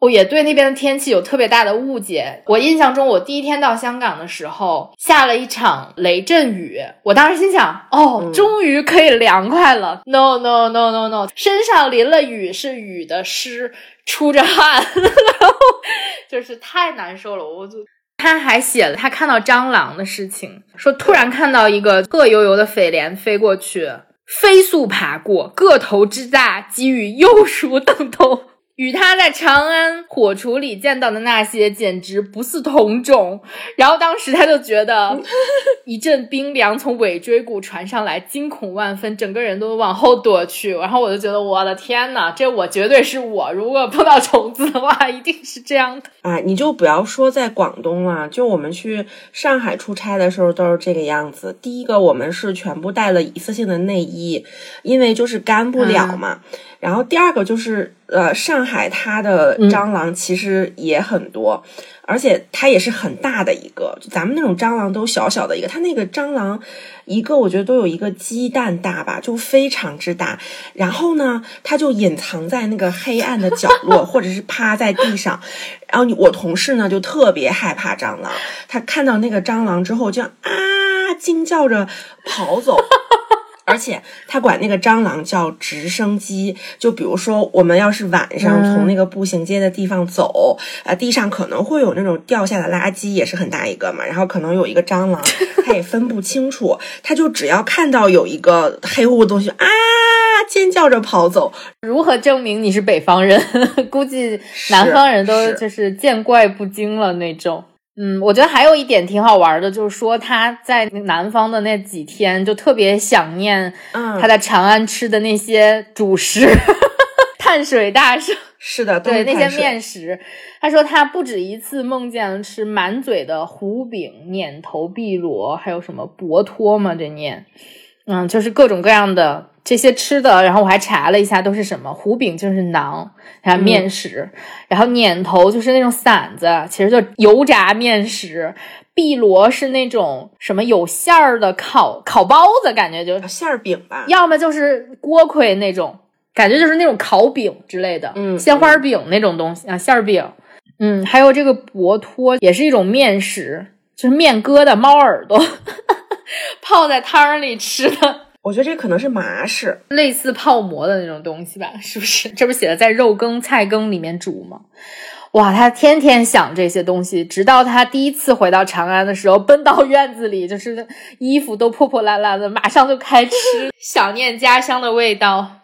我也对那边的天气有特别大的误解。我印象中，我第一天到香港的时候，下了一场雷阵雨。我当时心想，哦，终于可以凉快了。No no no no no，身上淋了雨，是雨的湿，出着汗，然后就是太难受了。我就他还写了他看到蟑螂的事情，说突然看到一个恶油油的蜚蠊飞过去，飞速爬过，个头之大，给予幼鼠等同。与他在长安火厨里见到的那些简直不似同种，然后当时他就觉得一阵冰凉从尾椎骨传上来，惊恐万分，整个人都往后躲去。然后我就觉得我的天呐，这我绝对是我，如果碰到虫子的话，一定是这样的。
哎，你就不要说在广东了，就我们去上海出差的时候都是这个样子。第一个，我们是全部带了一次性的内衣，因为就是干不了嘛。然后第二个就是呃，上海它的蟑螂其实也很多。而且它也是很大的一个，就咱们那种蟑螂都小小的一个，它那个蟑螂一个我觉得都有一个鸡蛋大吧，就非常之大。然后呢，它就隐藏在那个黑暗的角落，或者是趴在地上。然后我同事呢就特别害怕蟑螂，他看到那个蟑螂之后就啊惊叫着跑走。而且他管那个蟑螂叫直升机，就比如说我们要是晚上从那个步行街的地方走，啊，地上可能会有那种掉下的垃圾，也是很大一个嘛，然后可能有一个蟑螂，他也分不清楚，他就只要看到有一个黑乎乎的东西啊，尖叫着跑走。
如何证明你是北方人？估计南方人都就是见怪不惊了那种。嗯，我觉得还有一点挺好玩的，就是说他在南方的那几天就特别想念他在长安吃的那些主食，碳水大圣。
是的，
对那些面食，他说他不止一次梦见吃满嘴的胡饼、碾头、碧螺，还有什么博托嘛，这念，嗯，就是各种各样的。这些吃的，然后我还查了一下，都是什么？糊饼就是馕，然后面食，然后碾头就是那种馓子，其实就油炸面食。碧螺是那种什么有馅儿的烤烤包子，感觉就是
馅儿饼吧。
要么就是锅盔那种，感觉就是那种烤饼之类的，
嗯，
鲜花饼那种东西啊，馅儿饼。嗯，还有这个薄托也是一种面食，就是面疙瘩、猫耳朵，泡在汤里吃的。
我觉得这可能是麻食，
类似泡馍的那种东西吧，是不是？这不写的在肉羹、菜羹里面煮吗？哇，他天天想这些东西，直到他第一次回到长安的时候，奔到院子里，就是衣服都破破烂烂的，马上就开吃，想念家乡的味道。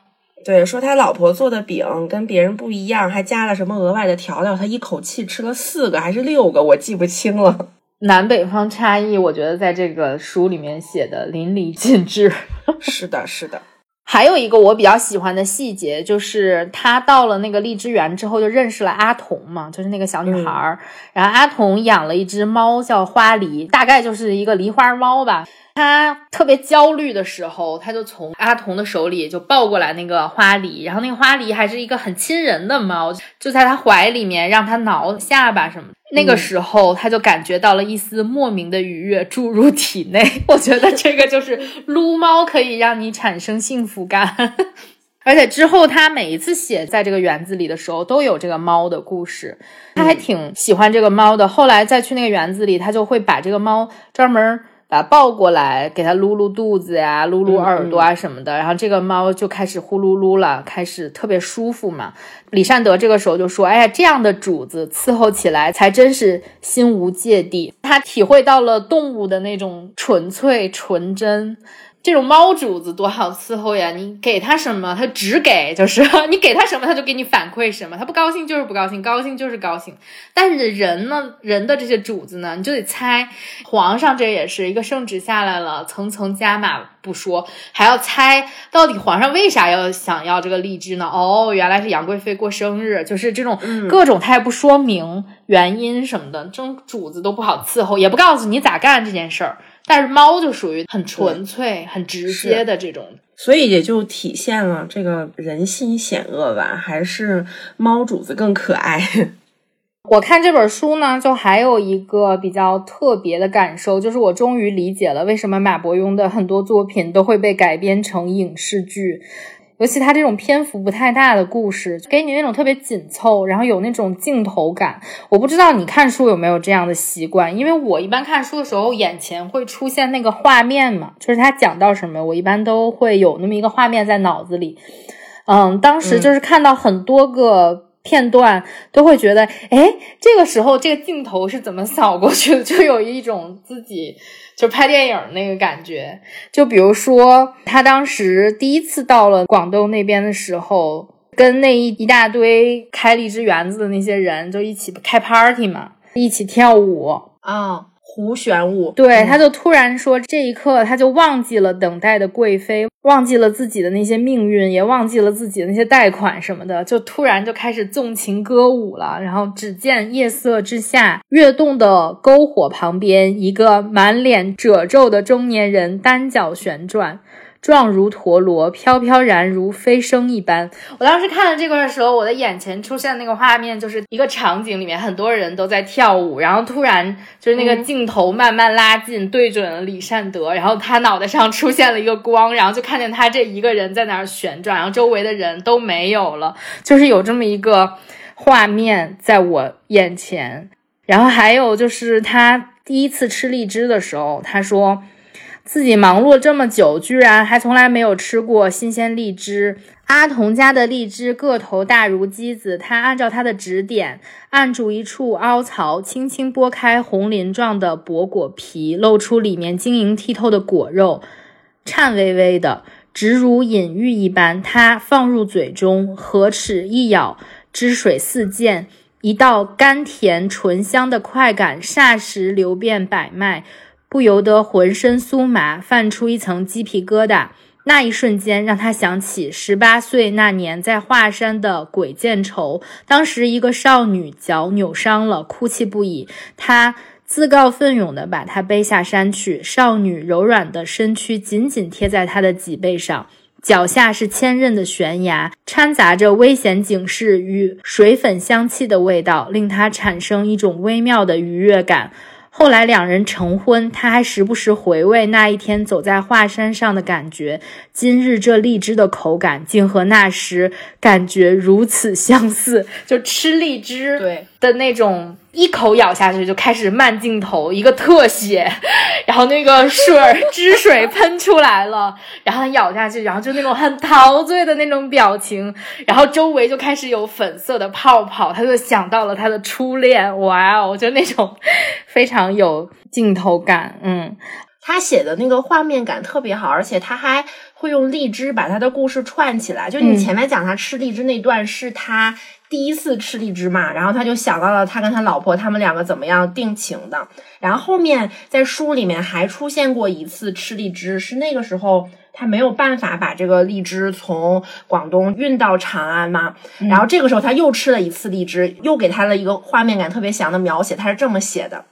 对，说他老婆做的饼跟别人不一样，还加了什么额外的调料，他一口气吃了四个还是六个，我记不清了。
南北方差异，我觉得在这个书里面写的淋漓尽致。
是的，是的。
还有一个我比较喜欢的细节，就是他到了那个荔枝园之后，就认识了阿童嘛，就是那个小女孩儿。然后阿童养了一只猫叫花梨，大概就是一个狸花猫吧。他特别焦虑的时候，他就从阿童的手里就抱过来那个花狸，然后那个花狸还是一个很亲人的猫，就在他怀里面让他挠下巴什么的。那个时候，他就感觉到了一丝莫名的愉悦注入体内。我觉得这个就是撸猫可以让你产生幸福感，而且之后他每一次写在这个园子里的时候，都有这个猫的故事。他还挺喜欢这个猫的。后来再去那个园子里，他就会把这个猫专门。把它抱过来，给它撸撸肚子呀，撸撸耳朵啊什么的，然后这个猫就开始呼噜噜了，开始特别舒服嘛。李善德这个时候就说：“哎呀，这样的主子伺候起来才真是心无芥蒂。”他体会到了动物的那种纯粹纯真。这种猫主子多好伺候呀！你给它什么，它只给，就是 你给它什么，它就给你反馈什么。它不高兴就是不高兴，高兴就是高兴。但是人呢，人的这些主子呢，你就得猜。皇上这也是一个圣旨下来了，层层加码不说，还要猜到底皇上为啥要想要这个荔枝呢？哦，原来是杨贵妃过生日，就是这种各种，他也不说明原因什么的，这种主子都不好伺候，也不告诉你咋干这件事儿。但是猫就属于很纯粹、很直接的这种，
所以也就体现了这个人心险恶吧，还是猫主子更可爱。
我看这本书呢，就还有一个比较特别的感受，就是我终于理解了为什么马伯庸的很多作品都会被改编成影视剧。尤其他这种篇幅不太大的故事，给你那种特别紧凑，然后有那种镜头感。我不知道你看书有没有这样的习惯，因为我一般看书的时候，眼前会出现那个画面嘛，就是他讲到什么，我一般都会有那么一个画面在脑子里。嗯，当时就是看到很多个片段，都会觉得，哎，这个时候这个镜头是怎么扫过去的，就有一种自己。就拍电影那个感觉，就比如说他当时第一次到了广东那边的时候，跟那一一大堆开荔枝园子的那些人就一起开 party 嘛，一起跳舞
啊。胡旋舞，
对，他就突然说，这一刻他就忘记了等待的贵妃，忘记了自己的那些命运，也忘记了自己的那些贷款什么的，就突然就开始纵情歌舞了。然后只见夜色之下，跃动的篝火旁边，一个满脸褶皱的中年人单脚旋转。状如陀螺，飘飘然如飞升一般。我当时看了这个的时候，我的眼前出现那个画面，就是一个场景里面很多人都在跳舞，然后突然就是那个镜头慢慢拉近，对准了李善德，然后他脑袋上出现了一个光，然后就看见他这一个人在那儿旋转，然后周围的人都没有了，就是有这么一个画面在我眼前。然后还有就是他第一次吃荔枝的时候，他说。自己忙碌了这么久，居然还从来没有吃过新鲜荔枝。阿童家的荔枝个头大如鸡子，他按照他的指点，按住一处凹槽，轻轻拨开红鳞状的薄果皮，露出里面晶莹剔透的果肉，颤巍巍的，直如隐喻一般。他放入嘴中，合齿一咬，汁水四溅，一道甘甜醇香的快感霎时流遍百脉。不由得浑身酥麻，泛出一层鸡皮疙瘩。那一瞬间，让他想起十八岁那年在华山的鬼见愁。当时，一个少女脚扭伤了，哭泣不已。他自告奋勇地把她背下山去。少女柔软的身躯紧紧贴在他的脊背上，脚下是千仞的悬崖，掺杂着危险警示与水粉香气的味道，令他产生一种微妙的愉悦感。后来两人成婚，他还时不时回味那一天走在华山上的感觉。今日这荔枝的口感，竟和那时感觉如此相似。就吃荔枝
对
的那种。一口咬下去就开始慢镜头，一个特写，然后那个水汁水喷出来了，然后咬下去，然后就那种很陶醉的那种表情，然后周围就开始有粉色的泡泡，他就想到了他的初恋，哇哦，就那种 非常有镜头感，嗯，
他写的那个画面感特别好，而且他还会用荔枝把他的故事串起来，就你前面讲他吃荔枝那段是他。第一次吃荔枝嘛，然后他就想到了他跟他老婆他们两个怎么样定情的。然后后面在书里面还出现过一次吃荔枝，是那个时候他没有办法把这个荔枝从广东运到长安嘛。然后这个时候他又吃了一次荔枝，又给他了一个画面感特别强的描写。他是这么写的。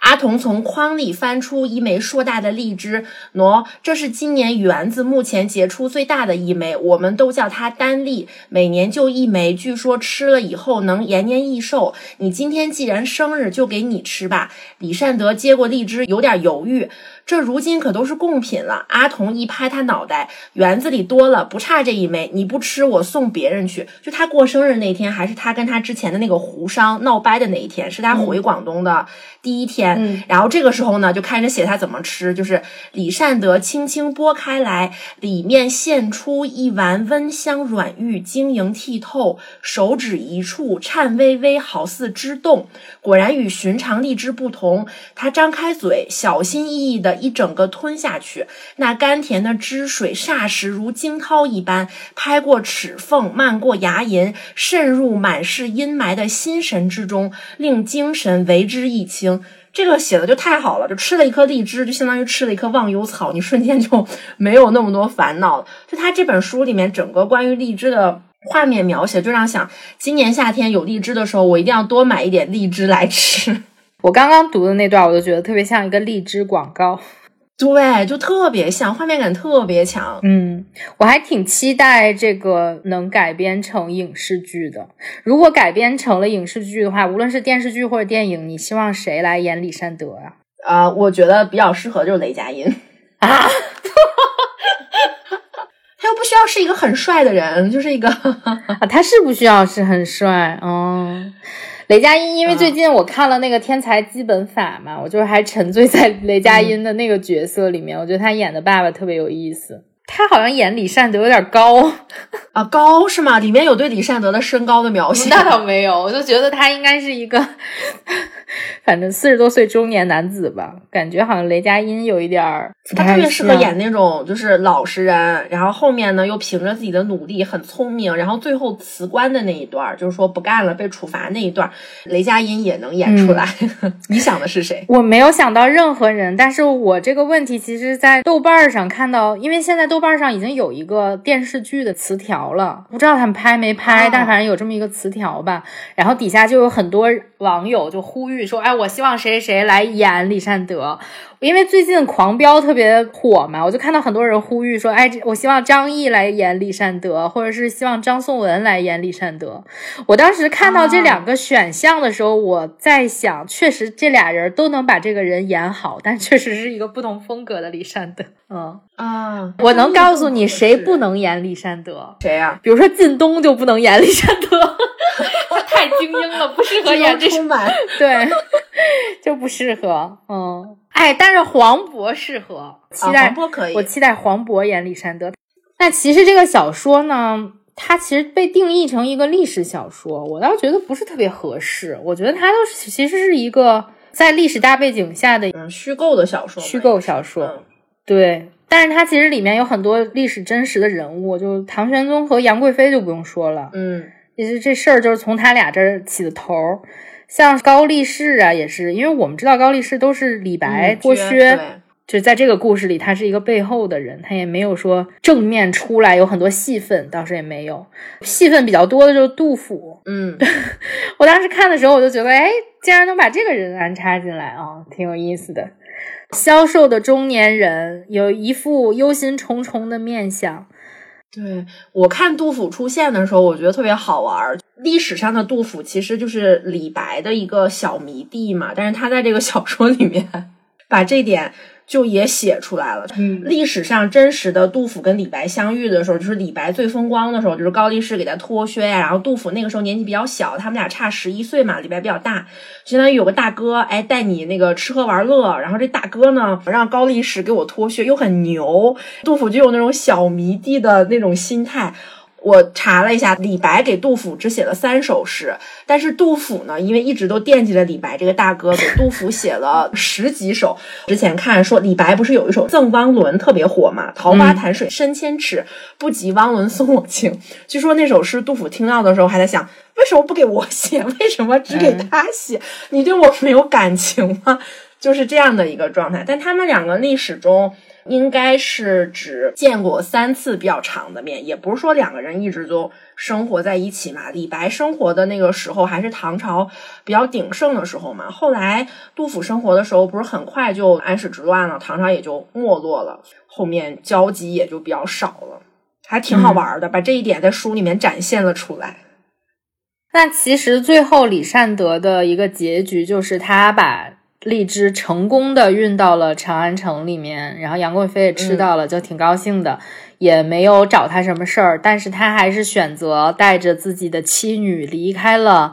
阿童从筐里翻出一枚硕大的荔枝，喏，这是今年园子目前结出最大的一枚，我们都叫它单荔，每年就一枚，据说吃了以后能延年益寿。你今天既然生日，就给你吃吧。李善德接过荔枝，有点犹豫。这如今可都是贡品了。阿童一拍他脑袋，园子里多了，不差这一枚。你不吃，我送别人去。就他过生日那天，还是他跟他之前的那个胡商闹掰的那一天，是他回广东的第一天。然后这个时候呢，就开始写他怎么吃，就是李善德轻轻拨开来，里面现出一丸温香软玉，晶莹剔透，手指一触，颤巍巍，好似汁动。果然与寻常荔枝不同。他张开嘴，小心翼翼的。一整个吞下去，那甘甜的汁水霎时如惊涛一般拍过齿缝，漫过牙龈，渗入满是阴霾的心神之中，令精神为之一清。这个写的就太好了，就吃了一颗荔枝，就相当于吃了一颗忘忧草，你瞬间就没有那么多烦恼了。就他这本书里面整个关于荔枝的画面描写，就让想今年夏天有荔枝的时候，我一定要多买一点荔枝来吃。
我刚刚读的那段，我就觉得特别像一个荔枝广告，
对，就特别像，画面感特别强。
嗯，我还挺期待这个能改编成影视剧的。如果改编成了影视剧的话，无论是电视剧或者电影，你希望谁来演李善德啊？
啊，我觉得比较适合就是雷佳音
啊，
他又不需要是一个很帅的人，就是一个
啊，他是不需要是很帅，嗯。雷佳音，因为最近我看了那个《天才基本法》嘛，我就是还沉醉在雷佳音的那个角色里面。我觉得他演的爸爸特别有意思，他好像演李善德有点高
啊，高是吗？里面有对李善德的身高的描写？
那倒没有，我就觉得他应该是一个。反正四十多岁中年男子吧，感觉好像雷佳音有一点儿，
他特别适合演那种就是老实人，然后后面呢又凭着自己的努力很聪明，然后最后辞官的那一段，就是说不干了被处罚那一段，雷佳音也能演出来。你想的是谁？
我没有想到任何人，但是我这个问题其实，在豆瓣上看到，因为现在豆。豆瓣上已经有一个电视剧的词条了，不知道他们拍没拍，但反正有这么一个词条吧。然后底下就有很多网友就呼吁说：“哎，我希望谁谁谁来演李善德。”因为最近《狂飙》特别火嘛，我就看到很多人呼吁说：“哎，我希望张译来演李善德，或者是希望张颂文来演李善德。”我当时看到这两个选项的时候，我在想，确实这俩人都能把这个人演好，但确实是一个不同风格的李善德。嗯
啊，
我能告诉你谁不能演李善德？
谁呀？
比如说靳东就不能演李善德，他太精英了，不适合 演这
充满
对，就不适合。嗯。哎，但是黄渤适合，期待
黄渤可以，
我期待黄渤演李善德。那其实这个小说呢，它其实被定义成一个历史小说，我倒觉得不是特别合适。我觉得它都是其实是一个在历史大背景下的
虚构的小说，
虚构小说。对，但是它其实里面有很多历史真实的人物，就唐玄宗和杨贵妃就不用说了。
嗯，
其实这事儿就是从他俩这儿起的头儿。像高力士啊，也是，因为我们知道高力士都是李白脱靴，就在这个故事里，他是一个背后的人，他也没有说正面出来，有很多戏份，倒是也没有。戏份比较多的就是杜甫，
嗯，
我当时看的时候，我就觉得，哎，竟然能把这个人安插进来啊，挺有意思的。消瘦的中年人，有一副忧心忡忡的面相。
对我看杜甫出现的时候，我觉得特别好玩。历史上的杜甫其实就是李白的一个小迷弟嘛，但是他在这个小说里面 把这点。就也写出来了。
嗯，
历史上真实的杜甫跟李白相遇的时候，就是李白最风光的时候，就是高力士给他脱靴呀。然后杜甫那个时候年纪比较小，他们俩差十一岁嘛，李白比较大，相当于有个大哥，哎，带你那个吃喝玩乐。然后这大哥呢，让高力士给我脱靴，又很牛。杜甫就有那种小迷弟的那种心态。我查了一下，李白给杜甫只写了三首诗，但是杜甫呢，因为一直都惦记着李白这个大哥，给杜甫写了十几首。之前看说李白不是有一首《赠汪伦》特别火嘛，“桃花潭水深千尺，不及汪伦送我情”。据说那首诗，杜甫听到的时候还在想，为什么不给我写？为什么只给他写？你对我没有感情吗？就是这样的一个状态。但他们两个历史中。应该是指见过三次比较长的面，也不是说两个人一直都生活在一起嘛。李白生活的那个时候还是唐朝比较鼎盛的时候嘛。后来杜甫生活的时候，不是很快就安史之乱了，唐朝也就没落了，后面交集也就比较少了，还挺好玩的，把这一点在书里面展现了出来。
那其实最后李善德的一个结局就是他把。荔枝成功的运到了长安城里面，然后杨贵妃也吃到了，就挺高兴的，也没有找他什么事儿，但是他还是选择带着自己的妻女离开了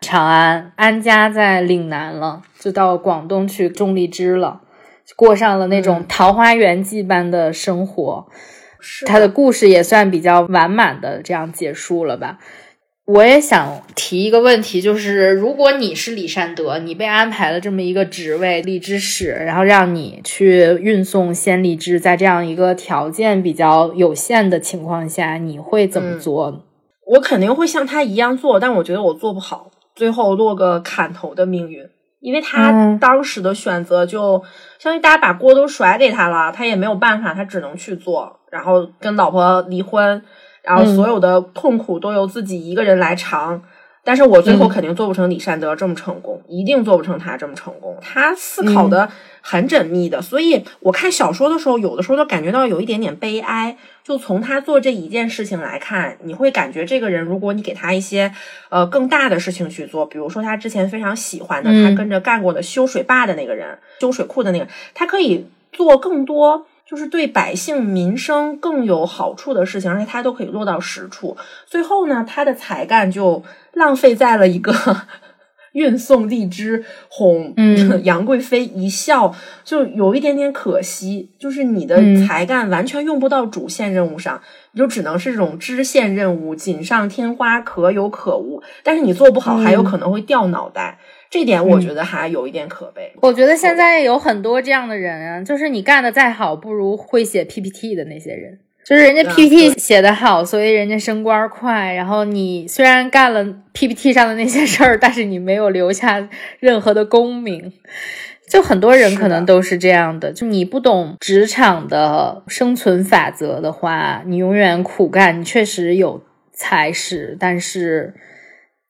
长安，安家在岭南了，就到广东去种荔枝了，过上了那种桃花源记般的生活。他的故事也算比较完满的这样结束了吧。我也想提一个问题，就是如果你是李善德，你被安排了这么一个职位，荔枝使，然后让你去运送鲜荔枝，在这样一个条件比较有限的情况下，你会怎么做？
我肯定会像他一样做，但我觉得我做不好，最后落个砍头的命运，因为他当时的选择就相当于大家把锅都甩给他了，他也没有办法，他只能去做，然后跟老婆离婚。然后所有的痛苦都由自己一个人来尝，但是我最后肯定做不成李善德这么成功，一定做不成他这么成功。他思考的很缜密的，所以我看小说的时候，有的时候都感觉到有一点点悲哀。就从他做这一件事情来看，你会感觉这个人，如果你给他一些呃更大的事情去做，比如说他之前非常喜欢的，他跟着干过的修水坝的那个人，修水库的那个，他可以做更多。就是对百姓民生更有好处的事情，而且他都可以落到实处。最后呢，他的才干就浪费在了一个 运送荔枝哄 杨贵妃一笑，就有一点点可惜。就是你的才干完全用不到主线任务上，你就只能是这种支线任务，锦上添花，可有可无。但是你做不好，还有可能会掉脑袋。这点我觉得还有一点可悲。
我觉得现在有很多这样的人啊，就是你干的再好，不如会写 PPT 的那些人。就是人家 PPT 写的好，所以人家升官快。然后你虽然干了 PPT 上的那些事儿，但是你没有留下任何的功名。就很多人可能都是这样的，就你不懂职场的生存法则的话，你永远苦干，你确实有才识，但是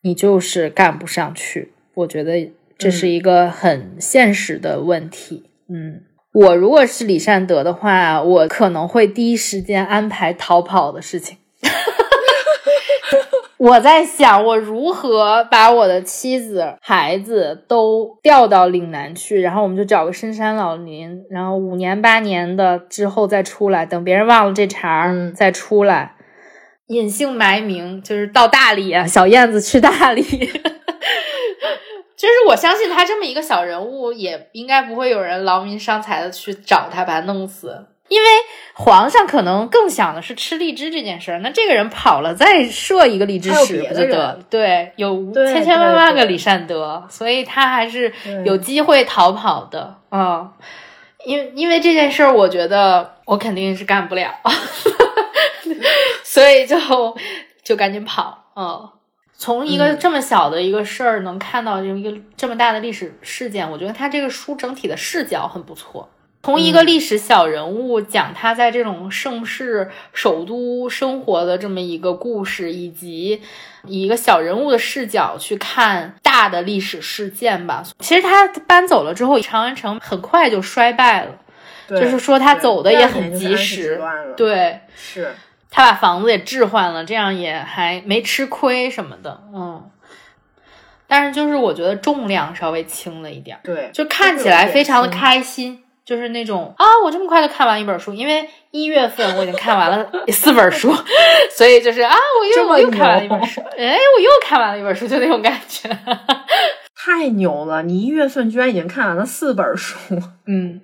你就是干不上去。我觉得这是一个很现实的问题。嗯，我如果是李善德的话，我可能会第一时间安排逃跑的事情。我在想，我如何把我的妻子、孩子都调到岭南去，然后我们就找个深山老林，然后五年八年的之后再出来，等别人忘了这茬儿再出来，隐姓埋名，就是到大理啊，小燕子去大理。就是我相信他这么一个小人物，也应该不会有人劳民伤财的去找他把他弄死。因为皇上可能更想的是吃荔枝这件事儿，那这个人跑了再设一个荔枝使不就得了？对，有千千万万个李善德，所以他还是有机会逃跑的嗯。因为因为这件事儿，我觉得我肯定是干不了，所以就就赶紧跑。嗯，从一个这么小的一个事儿能看到一个这么大的历史事件，我觉得他这个书整体的视角很不错。从一个历史小人物讲他在这种盛世首都生活的这么一个故事，以及以一个小人物的视角去看大的历史事件吧。其实他搬走了之后，长安城很快就衰败了，就是说他走的也很及时。对，
是
他把房子也置换了，这样也还没吃亏什么的。嗯，但是就是我觉得重量稍微轻了一点，
对，
就看起来非常的开心。就是那种啊，我这么快就看完一本书，因为一月份我已经看完了四本书，所以就是啊，我又我又看完了一本书，哎，我又看完了一本书，就那种感觉，
太牛了！你一月份居然已经看完了四本书，
嗯，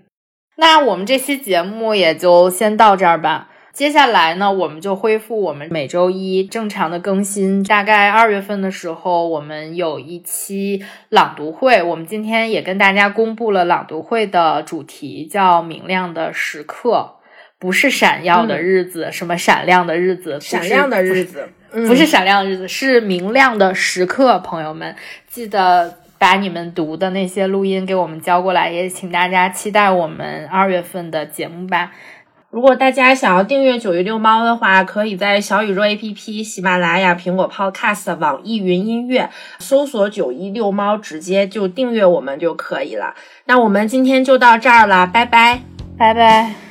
那我们这期节目也就先到这儿吧。接下来呢，我们就恢复我们每周一正常的更新。大概二月份的时候，我们有一期朗读会。我们今天也跟大家公布了朗读会的主题，叫“明亮的时刻”，不是闪耀的日子，什么闪亮的日子，
闪亮的日子，
不是闪亮的日子，是明亮的时刻。朋友们，记得把你们读的那些录音给我们交过来，也请大家期待我们二月份的节目吧。
如果大家想要订阅九一六猫的话，可以在小宇宙 APP、喜马拉雅、苹果 Podcast、网易云音乐搜索“九一六猫”，直接就订阅我们就可以了。那我们今天就到这儿了，拜拜，
拜拜。